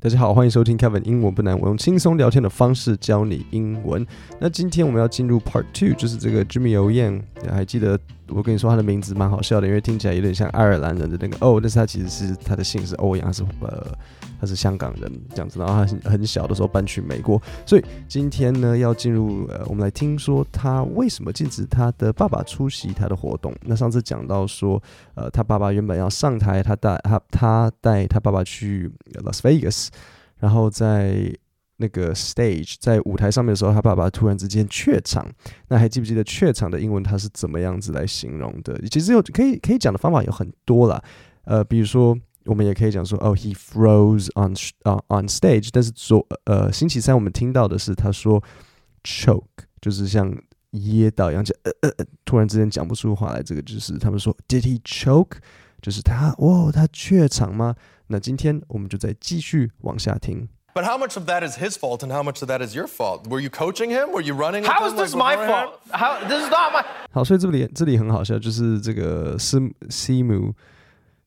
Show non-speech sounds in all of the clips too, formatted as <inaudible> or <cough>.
大家好，欢迎收听 Kevin 英文不难，我用轻松聊天的方式教你英文。那今天我们要进入 Part Two，就是这个 Jimmy O Yan，还记得我跟你说他的名字蛮好笑的，因为听起来有点像爱尔兰人的那个哦，但是他其实是他的姓是欧阳，是呃他是香港人这样子，然后他很很小的时候搬去美国，所以今天呢要进入呃我们来听说他为什么禁止他的爸爸出席他的活动。那上次讲到说呃他爸爸原本要上台，他带他他带他爸爸去 Las Vegas。然后在那个 stage，在舞台上面的时候，他爸爸突然之间怯场。那还记不记得怯场的英文他是怎么样子来形容的？其实有可以可以讲的方法有很多啦。呃，比如说我们也可以讲说，哦，he froze on 啊、uh, on stage。但是昨呃星期三我们听到的是他说 choke，就是像噎到一样，就呃呃呃，突然之间讲不出话来。这个就是他们说 did he choke？就是他哦，他怯场吗？那今天我们就再继续往下听。But how much of that is his fault and how much of that is your fault? Were you coaching him? Were you running? How is this my fault? How this is not my. 好，所以这里这里很好笑，就是这个西西姆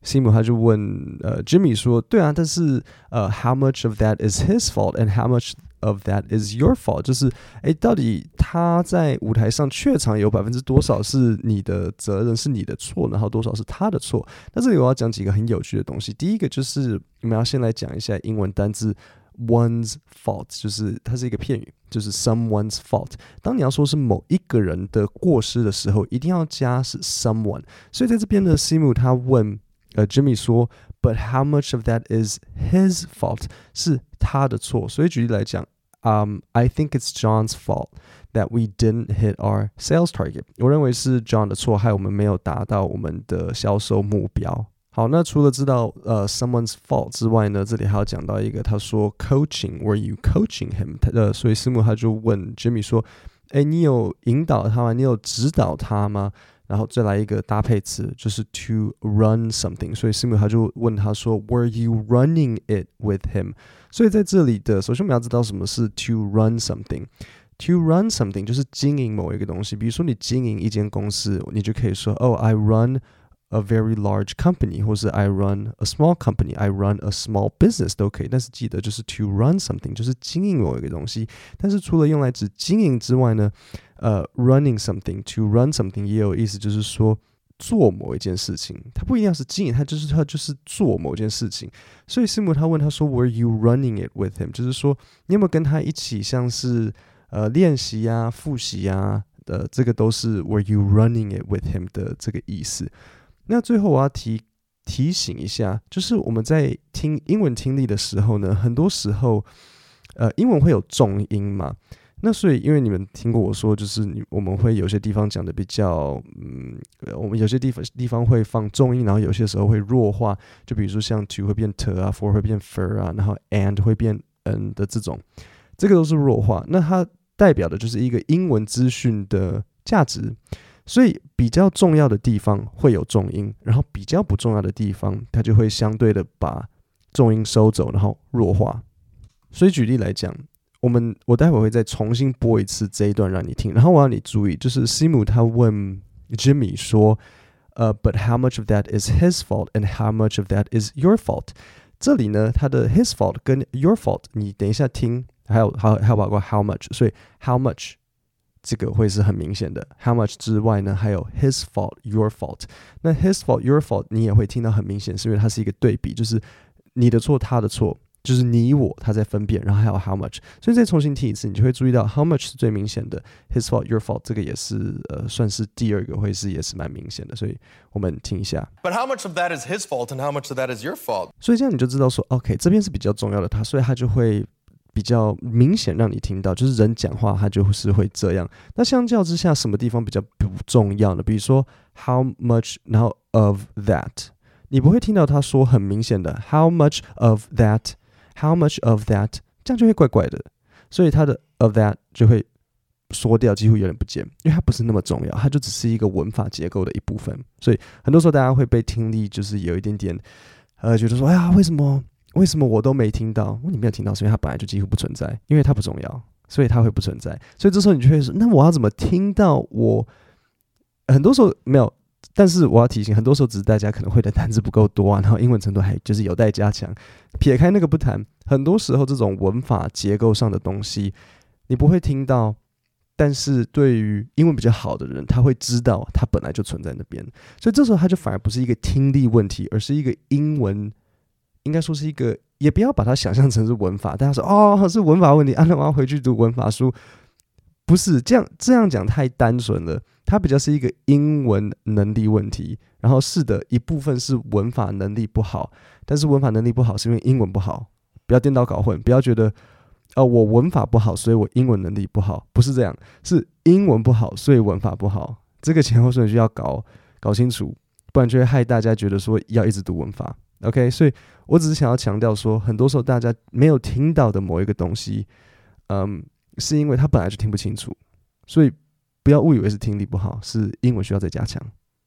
西姆他就问呃 Jimmy 说，对啊，但是呃 how much of that is his fault and how much Of that is your fault，就是诶，到底他在舞台上怯场有百分之多少是你的责任，是你的错，然后多少是他的错？那这里我要讲几个很有趣的东西。第一个就是我们要先来讲一下英文单字 one's fault，就是它是一个片语，就是 someone's fault。当你要说是某一个人的过失的时候，一定要加是 someone。所以在这边的西姆他问呃 Jimmy 说。But how much of that is his fault？是他的错。所以举例来讲，嗯、um,，I think it's John's fault that we didn't hit our sales target。我认为是 John 的错，害我们没有达到我们的销售目标。好，那除了知道呃、uh, someone's fault 之外呢，这里还要讲到一个，他说 coaching，were you coaching him？他呃，所以师母他就问 Jimmy 说，诶，你有引导他吗？你有指导他吗？ 然后再来一个搭配词，就是 to run something。所以师母他就问他说，Were you running it with him？所以在这里的，首先我们要知道什么是 to run something。To run something 就是经营某一个东西。比如说你经营一间公司，你就可以说，Oh, I run a very large company，或是 I run a small company，I run a small business 都可以。但是记得就是 to run something，就是经营某一个东西。但是除了用来指经营之外呢，呃、uh,，running something，to run something 也有意思，就是说做某一件事情。它不一定要是经营，它就是它就是做某件事情。所以师母他问他说，Were you running it with him？就是说你有没有跟他一起像是呃练习呀、复习呀的，这个都是 Were you running it with him 的这个意思。 那最后我要提提醒一下，就是我们在听英文听力的时候呢，很多时候，呃，英文会有重音嘛。那所以，因为你们听过我说，就是我们会有些地方讲的比较，嗯，我们有些地方地方会放重音，然后有些时候会弱化。就比如说像 to 会变 t 啊，for 会变 fer 啊，然后 and 会变 n 的这种，这个都是弱化。那它代表的就是一个英文资讯的价值。所以比较重要的地方会有重音，然后比较不重要的地方，它就会相对的把重音收走，然后弱化。所以举例来讲，我们我待会会再重新播一次这一段让你听，然后我要你注意，就是西姆他问 Jimmy 说，呃，But how much of that is his fault and how much of that is your fault？这里呢，他的 his fault 跟 your fault，你等一下听，还有还还有包括 how much，所以 how much。这个会是很明显的，how much 之外呢，还有 his fault, your fault。那 his fault, your fault 你也会听到很明显，是因为它是一个对比，就是你的错，他的错，就是你我他在分辨，然后还有 how much。所以再重新听一次，你就会注意到 how much 是最明显的，his fault, your fault 这个也是呃算是第二个会是也是蛮明显的，所以我们听一下。But how much of that is his fault and how much of that is your fault？所以这样你就知道说，OK，这边是比较重要的，他所以他就会。比较明显让你听到，就是人讲话他就是会这样。那相较之下，什么地方比较不重要呢？比如说 how much，然后 of that，你不会听到他说很明显的 how much of that，how much of that，这样就会怪怪的。所以他的 of that 就会缩掉，几乎有点不见，因为它不是那么重要，它就只是一个文法结构的一部分。所以很多时候大家会被听力就是有一点点呃，觉得说哎呀，为什么？为什么我都没听到？你没有听到，是因为它本来就几乎不存在，因为它不重要，所以它会不存在。所以这时候你就会说：那我要怎么听到我？很多时候没有但是我要提醒，很多时候只是大家可能会的单词不够多啊，然后英文程度还就是有待加强。撇开那个不谈，很多时候这种文法结构上的东西，你不会听到。但是对于英文比较好的人，他会知道它本来就存在那边，所以这时候他就反而不是一个听力问题，而是一个英文，应该说是一个，也不要把它想象成是文法。大家说哦，是文法问题，啊，那我要回去读文法书，不是这样，这样讲太单纯了。它比较是一个英文能力问题，然后是的一部分是文法能力不好，但是文法能力不好是因为英文不好，不要颠倒搞混，不要觉得。哦，我文法不好，所以我英文能力不好，不是这样，是英文不好，所以文法不好。这个前后顺序要搞搞清楚，不然就会害大家觉得说要一直读文法。OK，所以我只是想要强调说，很多时候大家没有听到的某一个东西，嗯，是因为他本来就听不清楚，所以不要误以为是听力不好，是英文需要再加强，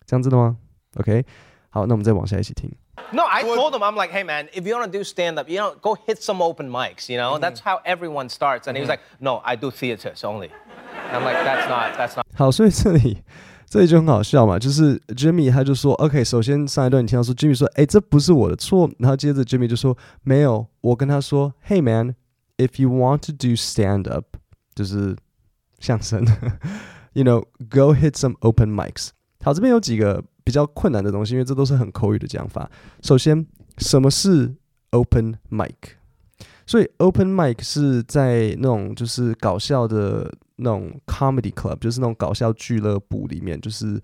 这样子的吗？OK，好，那我们再往下一起听。No, I told him, I'm like, hey man, if you want to do stand up, you know, go hit some open mics, you know, that's how everyone starts. And he was like, no, I do theaters only. And I'm like, that's not, that's not. 好，所以这里这里就很好笑嘛，就是 Jimmy 他就说，OK，首先上一段你听到说 Jimmy 说，哎，这不是我的错，然后接着 Jimmy 就说，没有，我跟他说，Hey man, if you want to do stand up，就是相声，<laughs> you know, go hit some open mics。好，这边有几个。比较困难的东西，因为这都是很口语的讲法。首先，什么是 open mic？所以 open mic 是在那种就是搞笑的那种 comedy club，就是那种搞笑俱乐部里面，就是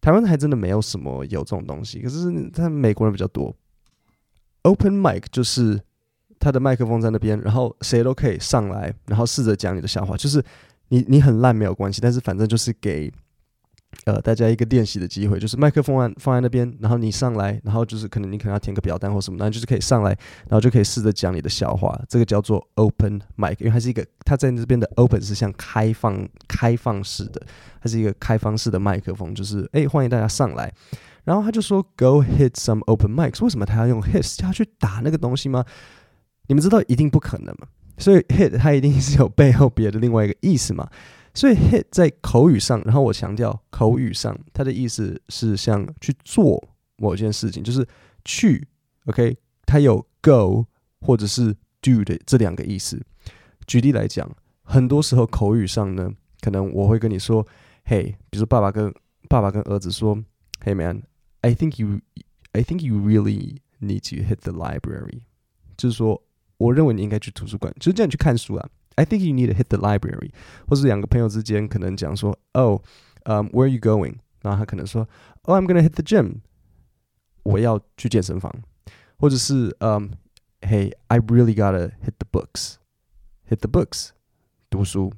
台湾还真的没有什么有这种东西，可是他美国人比较多。open mic 就是他的麦克风在那边，然后谁都可以上来，然后试着讲你的笑话，就是你你很烂没有关系，但是反正就是给。呃，大家一个练习的机会，就是麦克风放放在那边，然后你上来，然后就是可能你可能要填个表单或什么，然后就是可以上来，然后就可以试着讲你的笑话。这个叫做 open mic，因为它是一个，它在这边的 open 是像开放、开放式的，它是一个开放式的麦克风，就是哎，欢迎大家上来。然后他就说 Go hit some open mics，为什么他要用 hit？叫他去打那个东西吗？你们知道一定不可能嘛，所以 hit 它一定是有背后别的另外一个意思嘛。所以 hit 在口语上，然后我强调口语上，它的意思是像去做某件事情，就是去，OK，它有 go 或者是 do 的这两个意思。举例来讲，很多时候口语上呢，可能我会跟你说，Hey，比如说爸爸跟爸爸跟儿子说，Hey man，I think you，I think you really need to hit the library，就是说，我认为你应该去图书馆，就是这样去看书啊。I think you need to hit the library，或是两个朋友之间可能讲说，Oh，嗯，um，Where are you going？然后他可能说，Oh，I'm gonna hit the gym，我要去健身房，或者是嗯，Hey，I really gotta hit the books，hit the books，读书。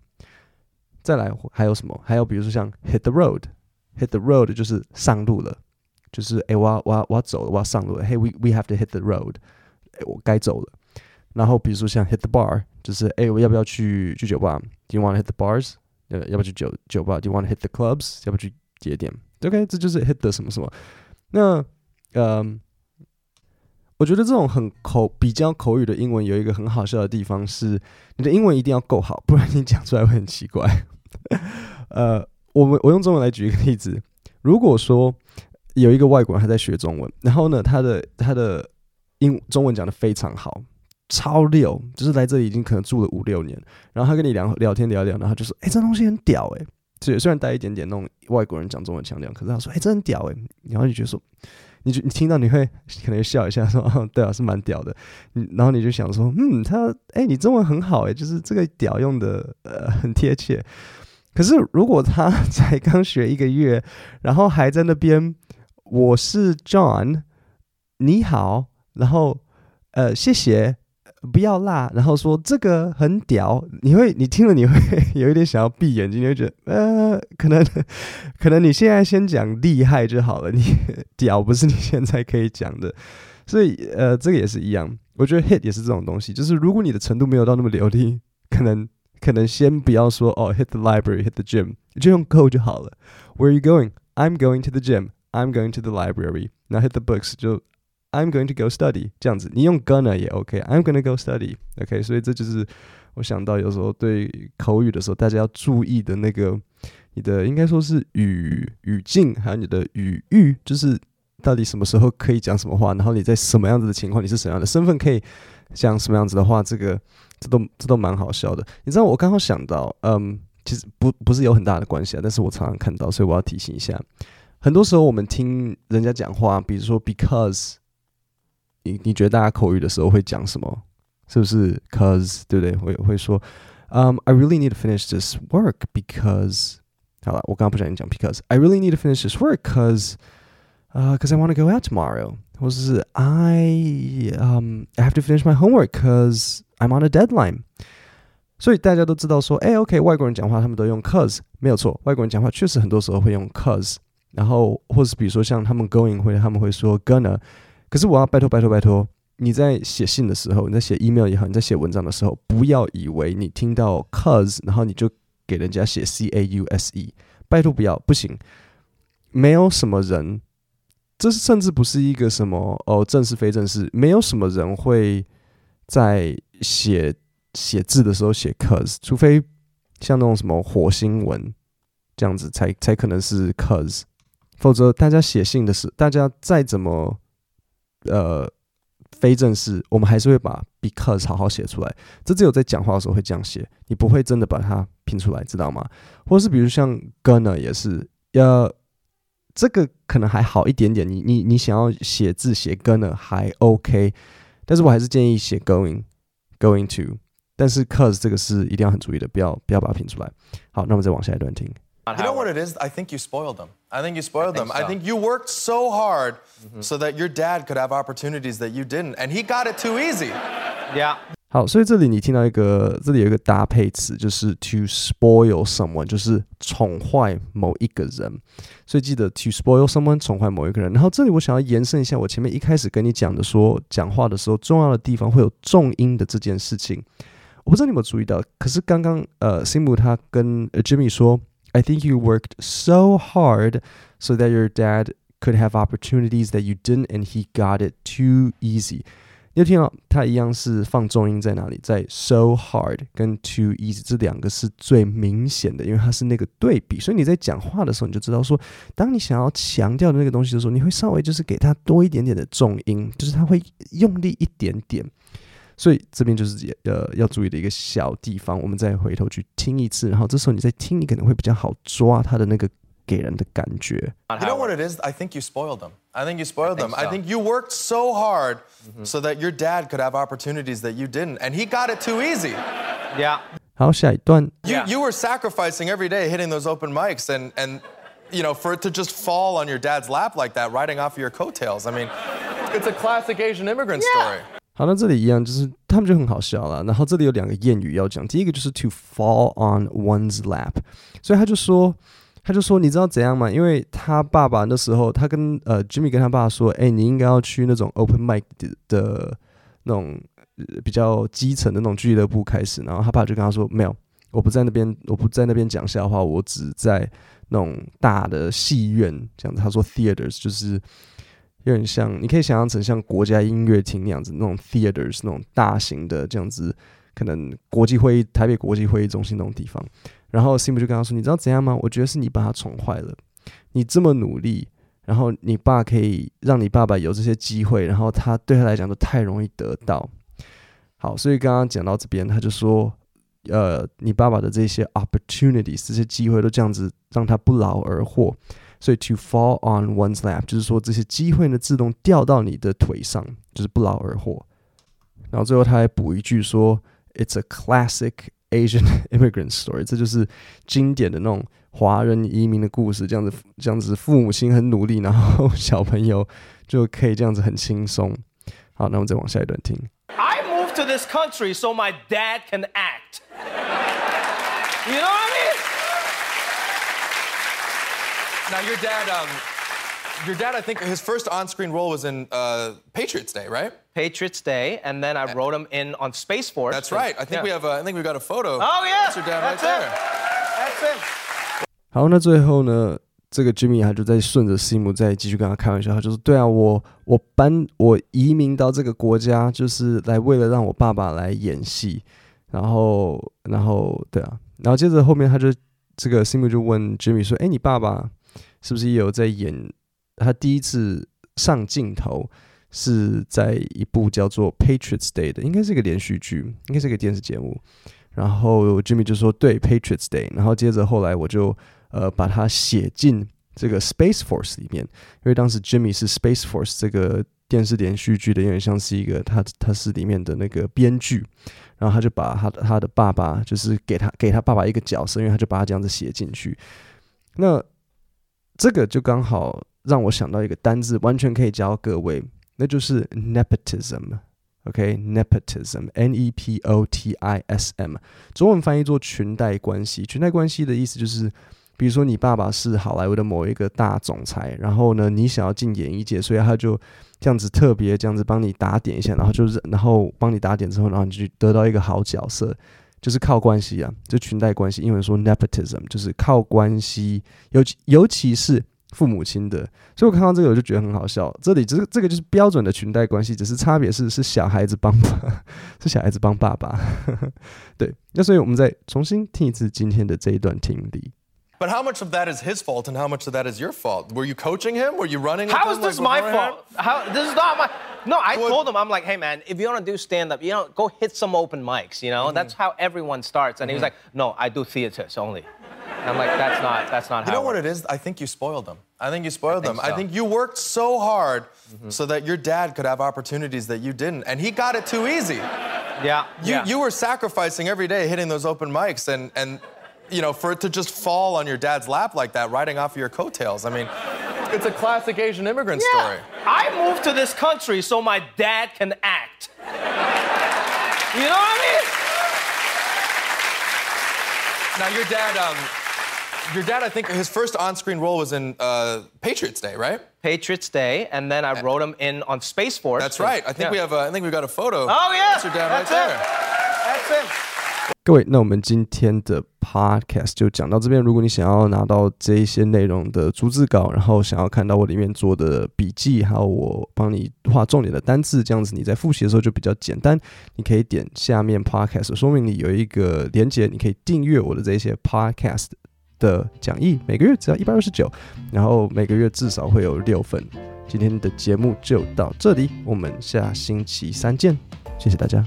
再来还有什么？还有比如说像 hit the road，hit the road 就是上路了，就是哎，我要我要我要走了，我要上路了。Hey，we we have to hit the road，哎，我该走了。 然后比如说像 hit the bar。就是哎，我要不要去去酒吧？Do you want to hit the bars？呃，要不要去酒酒吧？Do you want to hit the clubs？要不要去节点？OK，这就是 hit the 什么什么。那嗯，我觉得这种很口比较口语的英文有一个很好笑的地方是，你的英文一定要够好，不然你讲出来会很奇怪。<laughs> 呃，我们我用中文来举一个例子，如果说有一个外国人他在学中文，然后呢，他的他的英中文讲得非常好。超六，就是来这里已经可能住了五六年，然后他跟你聊聊天聊聊，然后就说：“哎、这东西很屌哎、欸！”虽虽然带一点点那种外国人讲中文腔调，可是他说：“哎、欸，这很屌哎、！”然后你就说，你就你听到你会可能笑一下说：“哦，对啊，是蛮屌的。”然后你就想说：“嗯，他哎、你中文很好哎、就是这个屌用的呃很贴切。”可是如果他 <laughs> 才刚学一个月，然后还在那边，我是 John，你好，然后呃谢谢。不要辣，然后说这个很屌，你会你听了你会有一点想要闭眼睛，你会觉得呃，可能可能你现在先讲厉害就好了，你屌不是你现在可以讲的，所以呃，这个也是一样，我觉得 hit 也是这种东西，就是如果你的程度没有到那么流利，可能可能先不要说哦，hit the library，hit the gym，就用 go 就好了。Where are you going? I'm going to the gym. I'm going to the library. Now hit the books 就。I'm going to go study，这样子，你用 gonna 也 OK。I'm going to go study，OK、所以这就是我想到有时候对口语的时候，大家要注意的那个你的应该说是语语境，还有你的语域，就是到底什么时候可以讲什么话，然后你在什么样子的情况，你是什么样的身份可以讲什么样子的话，这个这都这都蛮好笑的。你知道我刚好想到，嗯，其实不不是有很大的关系啊，但是我常常看到，所以我要提醒一下。很多时候我们听人家讲话，比如说 because，你你觉得大家口语的时候会讲什么？是不是 cause 对不对？会会说，嗯、um,，I really need to finish this work because。好了，我刚刚不小心讲 because I really need to finish this work because，呃，because I want to go out tomorrow，或者是 I um I have to finish my homework because I'm on a deadline。所以大家都知道说，哎，OK，外国人讲话他们都用 cause，没有错，外国人讲话确实很多时候会用 cause，然后或是比如说像他们 going 会他们会说 gonna， 可是我要拜托拜托拜托，你在写信的时候，你在写 email 也好，你在写文章的时候，不要以为你听到 cause，然后你就给人家写 c a u s e，拜托不要，不行，没有什么人，这是甚至不是一个什么哦正式非正式，没有什么人会在写写字的时候写 cause，除非像那种什么火星文这样子才才可能是 cause，否则大家写信的时，大家再怎么呃。非正式，我们还是会把 because 好好写出来。这只有在讲话的时候会这样写，你不会真的把它拼出来，知道吗？或是比如像 gonna 也是，呃，这个可能还好一点点。你你你想要写字写 gonna 还 OK，但是我还是建议写 going going to。但是 cause 这个是一定要很注意的，不要不要把它拼出来。好，那我们再往下一段听。You know what it is? I think you spoiled them. I think you spoiled I them. So. I think you worked so hard mm-hmm. so that your dad could have opportunities that you didn't, and he got it too easy. Yeah. 好，所以这里你听到一个，这里有一个搭配词，就是 to spoil someone，就是宠坏某一个人。所以记得 to spoil someone，宠坏某一个人。然后这里我想要延伸一下，我前面一开始跟你讲的说，讲话的时候重要的地方会有重音的这件事情，我不知道你有没有注意到。可是刚刚呃，Simu 他跟 Jimmy 说。I think you worked so hard so that your dad could have opportunities that you didn't, and he got it too easy. 你听到它一样是放重音在哪里？在 so hard 跟 too easy 这两个是最明显的，因为它是那个对比。所以你在讲话的时候，你就知道说，当你想要强调的那个东西的时候，你会稍微就是给它多一点点的重音，就是他会用力一点点。所以这边就是呃要注意的一个小地方，我们再回头去听一次，然后这时候你再听，你可能会比较好抓他的那个给人的感觉。You know what it is? I think you spoiled them. I think you spoiled them. I think you worked so hard so that your dad could have opportunities that you didn't, and he got it too easy. Yeah. 好，下一段。You you were sacrificing every day hitting those open mics and and you know for it to just fall on your dad's lap like that, riding off of your coattails. I mean, it's a classic Asian immigrant story. 好，那这里一样，就是他们就很好笑了。然后这里有两个谚语要讲，第一个就是 to fall on one's lap，所以他就说，他就说，你知道怎样吗？因为他爸爸那时候，他跟呃 Jimmy 跟他爸说，哎，你应该要去那种 open mic 的，的那种比较基层的那种俱乐部开始。然后他爸就跟他说，没有，我不在那边，我不在那边讲笑话，我只在那种大的戏院这样子。他说 theaters 就是。有点像，你可以想象成像国家音乐厅那样子，那种 theaters 那种大型的这样子，可能国际会议、台北国际会议中心那种地方。然后 Sim 就跟他说：“你知道怎样吗？我觉得是你把他宠坏了。你这么努力，然后你爸可以让你爸爸有这些机会，然后他对他来讲都太容易得到。好，所以刚刚讲到这边，他就说：呃，你爸爸的这些 opportunities 这些机会都这样子让他不劳而获。”所以 to fall on one's lap 就是说这些机会呢自动掉到你的腿上，就是不劳而获。然后最后他还补一句说：“It's a classic Asian <laughs> immigrant story。”这就是经典的那种华人移民的故事，这样子这样子，父母亲很努力，然后小朋友就可以这样子很轻松。好，那我们再往下一段听。I moved <laughs> to this country so my dad can act. You know what I mean? Now your dad, um, your dad, I think his first on-screen role was in uh, Patriots Day, right? Patriots Day, and then I wrote him in on Space Force. That's right. I think yeah. we have. A, I think we got a photo. Oh yeah, that's your dad that's right it. there. That's it. 好，那最后呢，这个 Jimmy 他就在顺着 Sim 再继续跟他开玩笑，他就说：“对啊，我我搬我移民到这个国家，就是来为了让我爸爸来演戏。然后，然后对啊，然后接着后面他就。”这个 Simu 就问 Jimmy 说：“哎，你爸爸是不是也有在演？他第一次上镜头是在一部叫做《Patriots Day》的，应该是一个连续剧，应该是一个电视节目。”然后 Jimmy 就说：“对，《Patriots Day》。”然后接着后来我就呃把它写进这个 Space Force 里面，因为当时 Jimmy 是 Space Force 这个电视连续剧的，有点像是一个他他是里面的那个编剧。然后他就把他的他的爸爸，就是给他给他爸爸一个角色，因为他就把他这样子写进去。那这个就刚好让我想到一个单字，完全可以教各位，那就是 nepotism。OK，nepotism，N-E-P-O-T-I-S-M，中文翻译做裙带关系。裙带关系的意思就是。比如说，你爸爸是好莱坞的某一个大总裁，然后呢，你想要进演艺界，所以他就这样子特别这样子帮你打点一下，然后就是然后帮你打点之后，然后你就得到一个好角色，就是靠关系啊，就裙带关系。英文说 nepotism 就是靠关系，尤其尤其是父母亲的。所以我看到这个我就觉得很好笑。这里这个这个就是标准的裙带关系，只是差别是是小孩子帮爸，<laughs> 是小孩子帮爸爸。<laughs> 对，那所以我们再重新听一次今天的这一段听力。But how much of that is his fault and how much of that is your fault? Were you coaching him? Were you running? How is this like my fault? How this is not my. No, I told him I'm like, hey man, if you want to do stand up, you know, go hit some open mics. You know, mm-hmm. that's how everyone starts. And mm-hmm. he was like, no, I do theaters only. And I'm like, that's not that's not. You know what it is? I think you spoiled them. I think you spoiled I them. So. I think you worked so hard mm-hmm. so that your dad could have opportunities that you didn't, and he got it too easy. Yeah. You yeah. you were sacrificing every day hitting those open mics and and you know, for it to just fall on your dad's lap like that, riding off of your coattails. I mean, it's a classic Asian immigrant yeah. story. I moved to this country so my dad can act. you know what I mean? Now, your dad, um, your dad, I think his first on-screen role was in uh, Patriots Day, right? Patriots Day, and then I wrote him in on Space Force. That's right. I think yeah. we have. A, I think we got a photo. Oh yeah, that's your dad that's right it. there. That's him. 各位，那我们今天的 podcast 就讲到这边。如果你想要拿到这一些内容的逐字稿，然后想要看到我里面做的笔记，还有我帮你画重点的单字，这样子你在复习的时候就比较简单。你可以点下面 podcast 说明里有一个连接，你可以订阅我的这些 podcast 的讲义，每个月只要一百二十九，然后每个月至少会有六份。今天的节目就到这里，我们下星期三见，谢谢大家。